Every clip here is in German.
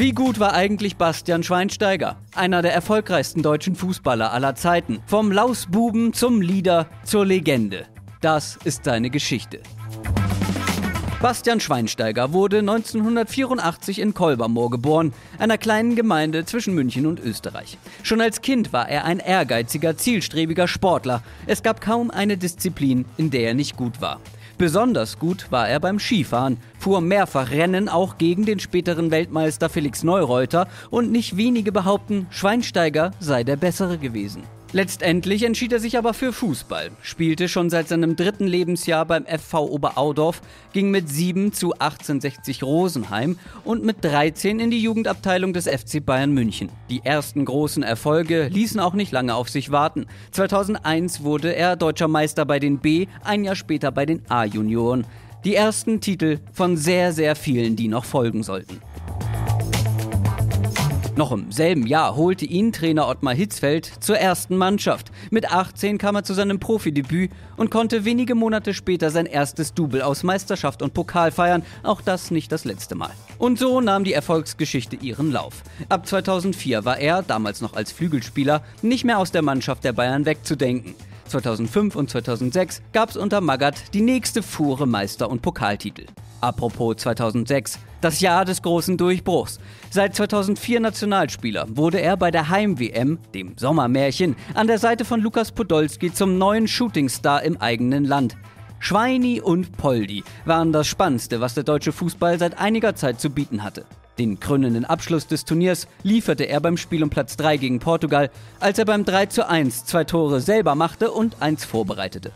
Wie gut war eigentlich Bastian Schweinsteiger? Einer der erfolgreichsten deutschen Fußballer aller Zeiten. Vom Lausbuben zum Leader zur Legende. Das ist seine Geschichte. Bastian Schweinsteiger wurde 1984 in Kolbermoor geboren, einer kleinen Gemeinde zwischen München und Österreich. Schon als Kind war er ein ehrgeiziger, zielstrebiger Sportler. Es gab kaum eine Disziplin, in der er nicht gut war. Besonders gut war er beim Skifahren, fuhr mehrfach Rennen auch gegen den späteren Weltmeister Felix Neureuter und nicht wenige behaupten, Schweinsteiger sei der bessere gewesen. Letztendlich entschied er sich aber für Fußball, spielte schon seit seinem dritten Lebensjahr beim FV Oberaudorf, ging mit 7 zu 1860 Rosenheim und mit 13 in die Jugendabteilung des FC Bayern München. Die ersten großen Erfolge ließen auch nicht lange auf sich warten. 2001 wurde er deutscher Meister bei den B, ein Jahr später bei den A-Junioren. Die ersten Titel von sehr, sehr vielen, die noch folgen sollten. Noch im selben Jahr holte ihn Trainer Ottmar Hitzfeld zur ersten Mannschaft. Mit 18 kam er zu seinem Profidebüt und konnte wenige Monate später sein erstes Double aus Meisterschaft und Pokal feiern, auch das nicht das letzte Mal. Und so nahm die Erfolgsgeschichte ihren Lauf. Ab 2004 war er, damals noch als Flügelspieler, nicht mehr aus der Mannschaft der Bayern wegzudenken. 2005 und 2006 gab es unter Magath die nächste Fuhre Meister- und Pokaltitel. Apropos 2006, das Jahr des großen Durchbruchs. Seit 2004 Nationalspieler wurde er bei der Heim-WM, dem Sommermärchen, an der Seite von Lukas Podolski zum neuen Shootingstar im eigenen Land. Schweini und Poldi waren das Spannendste, was der deutsche Fußball seit einiger Zeit zu bieten hatte. Den krönenden Abschluss des Turniers lieferte er beim Spiel um Platz 3 gegen Portugal, als er beim 3 zu 1 zwei Tore selber machte und eins vorbereitete.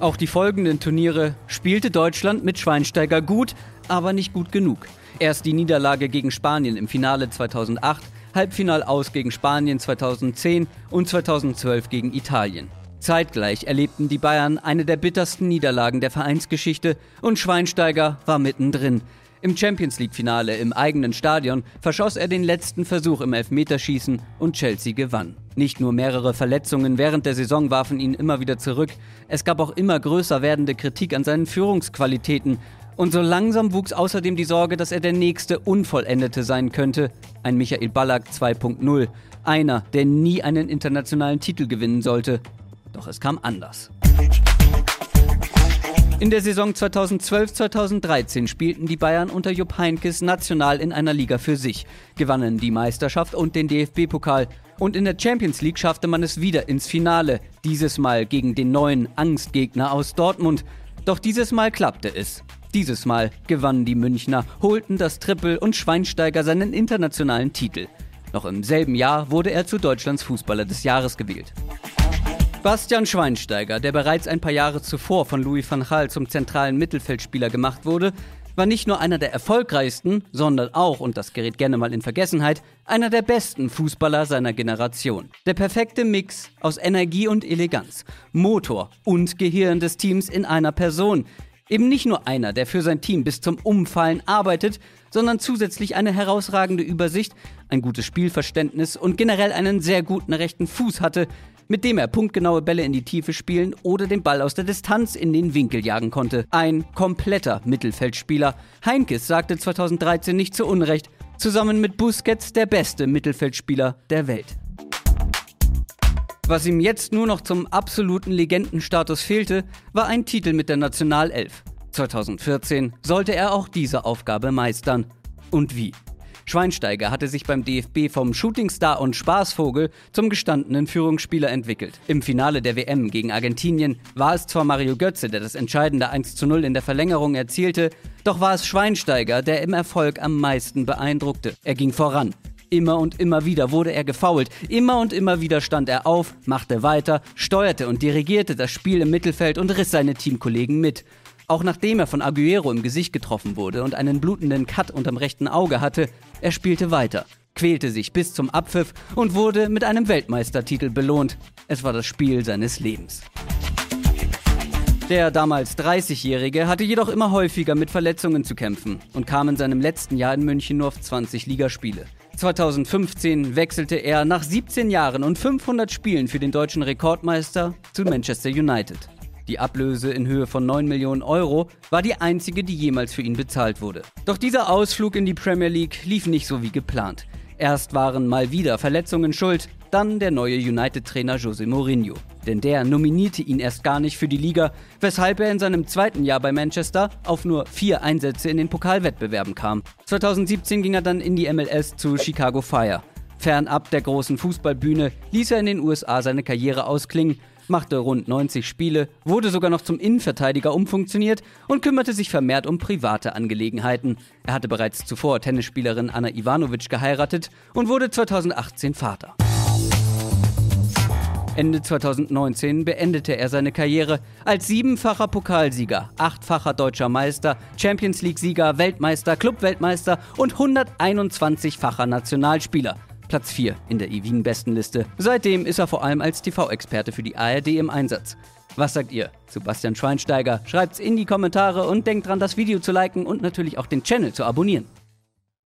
Auch die folgenden Turniere spielte Deutschland mit Schweinsteiger gut, aber nicht gut genug. Erst die Niederlage gegen Spanien im Finale 2008, Halbfinal aus gegen Spanien 2010 und 2012 gegen Italien. Zeitgleich erlebten die Bayern eine der bittersten Niederlagen der Vereinsgeschichte und Schweinsteiger war mittendrin. Im Champions League-Finale im eigenen Stadion verschoss er den letzten Versuch im Elfmeterschießen und Chelsea gewann. Nicht nur mehrere Verletzungen während der Saison warfen ihn immer wieder zurück, es gab auch immer größer werdende Kritik an seinen Führungsqualitäten. Und so langsam wuchs außerdem die Sorge, dass er der nächste Unvollendete sein könnte. Ein Michael Ballack 2.0. Einer, der nie einen internationalen Titel gewinnen sollte. Doch es kam anders. In der Saison 2012-2013 spielten die Bayern unter Jupp Heynckes national in einer Liga für sich, gewannen die Meisterschaft und den DFB-Pokal. Und in der Champions League schaffte man es wieder ins Finale, dieses Mal gegen den neuen Angstgegner aus Dortmund. Doch dieses Mal klappte es. Dieses Mal gewannen die Münchner, holten das Triple und Schweinsteiger seinen internationalen Titel. Noch im selben Jahr wurde er zu Deutschlands Fußballer des Jahres gewählt. Bastian Schweinsteiger, der bereits ein paar Jahre zuvor von Louis van Gaal zum zentralen Mittelfeldspieler gemacht wurde, war nicht nur einer der erfolgreichsten, sondern auch, und das gerät gerne mal in Vergessenheit, einer der besten Fußballer seiner Generation. Der perfekte Mix aus Energie und Eleganz, Motor und Gehirn des Teams in einer Person. Eben nicht nur einer, der für sein Team bis zum Umfallen arbeitet, sondern zusätzlich eine herausragende Übersicht, ein gutes Spielverständnis und generell einen sehr guten rechten Fuß hatte, mit dem er punktgenaue Bälle in die Tiefe spielen oder den Ball aus der Distanz in den Winkel jagen konnte. Ein kompletter Mittelfeldspieler. Heinkes sagte 2013 nicht zu Unrecht, zusammen mit Busquets der beste Mittelfeldspieler der Welt. Was ihm jetzt nur noch zum absoluten Legendenstatus fehlte, war ein Titel mit der Nationalelf. 2014 sollte er auch diese Aufgabe meistern. Und wie? Schweinsteiger hatte sich beim DFB vom Shootingstar und Spaßvogel zum gestandenen Führungsspieler entwickelt. Im Finale der WM gegen Argentinien war es zwar Mario Götze, der das entscheidende 1 zu 0 in der Verlängerung erzielte, doch war es Schweinsteiger, der im Erfolg am meisten beeindruckte. Er ging voran. Immer und immer wieder wurde er gefault. Immer und immer wieder stand er auf, machte weiter, steuerte und dirigierte das Spiel im Mittelfeld und riss seine Teamkollegen mit. Auch nachdem er von Aguero im Gesicht getroffen wurde und einen blutenden Cut unterm rechten Auge hatte, er spielte weiter, quälte sich bis zum Abpfiff und wurde mit einem Weltmeistertitel belohnt. Es war das Spiel seines Lebens. Der damals 30-Jährige hatte jedoch immer häufiger mit Verletzungen zu kämpfen und kam in seinem letzten Jahr in München nur auf 20 Ligaspiele. 2015 wechselte er nach 17 Jahren und 500 Spielen für den deutschen Rekordmeister zu Manchester United. Die Ablöse in Höhe von 9 Millionen Euro war die einzige, die jemals für ihn bezahlt wurde. Doch dieser Ausflug in die Premier League lief nicht so wie geplant. Erst waren mal wieder Verletzungen schuld, dann der neue United-Trainer Jose Mourinho. Denn der nominierte ihn erst gar nicht für die Liga, weshalb er in seinem zweiten Jahr bei Manchester auf nur vier Einsätze in den Pokalwettbewerben kam. 2017 ging er dann in die MLS zu Chicago Fire. Fernab der großen Fußballbühne ließ er in den USA seine Karriere ausklingen machte rund 90 Spiele, wurde sogar noch zum Innenverteidiger umfunktioniert und kümmerte sich vermehrt um private Angelegenheiten. Er hatte bereits zuvor Tennisspielerin Anna Ivanovic geheiratet und wurde 2018 Vater. Ende 2019 beendete er seine Karriere als siebenfacher Pokalsieger, achtfacher deutscher Meister, Champions League-Sieger, Weltmeister, Clubweltmeister und 121-facher Nationalspieler. Platz 4 in der Ewin-Bestenliste. Seitdem ist er vor allem als TV-Experte für die ARD im Einsatz. Was sagt ihr zu Bastian Schweinsteiger? Schreibt's in die Kommentare und denkt dran, das Video zu liken und natürlich auch den Channel zu abonnieren.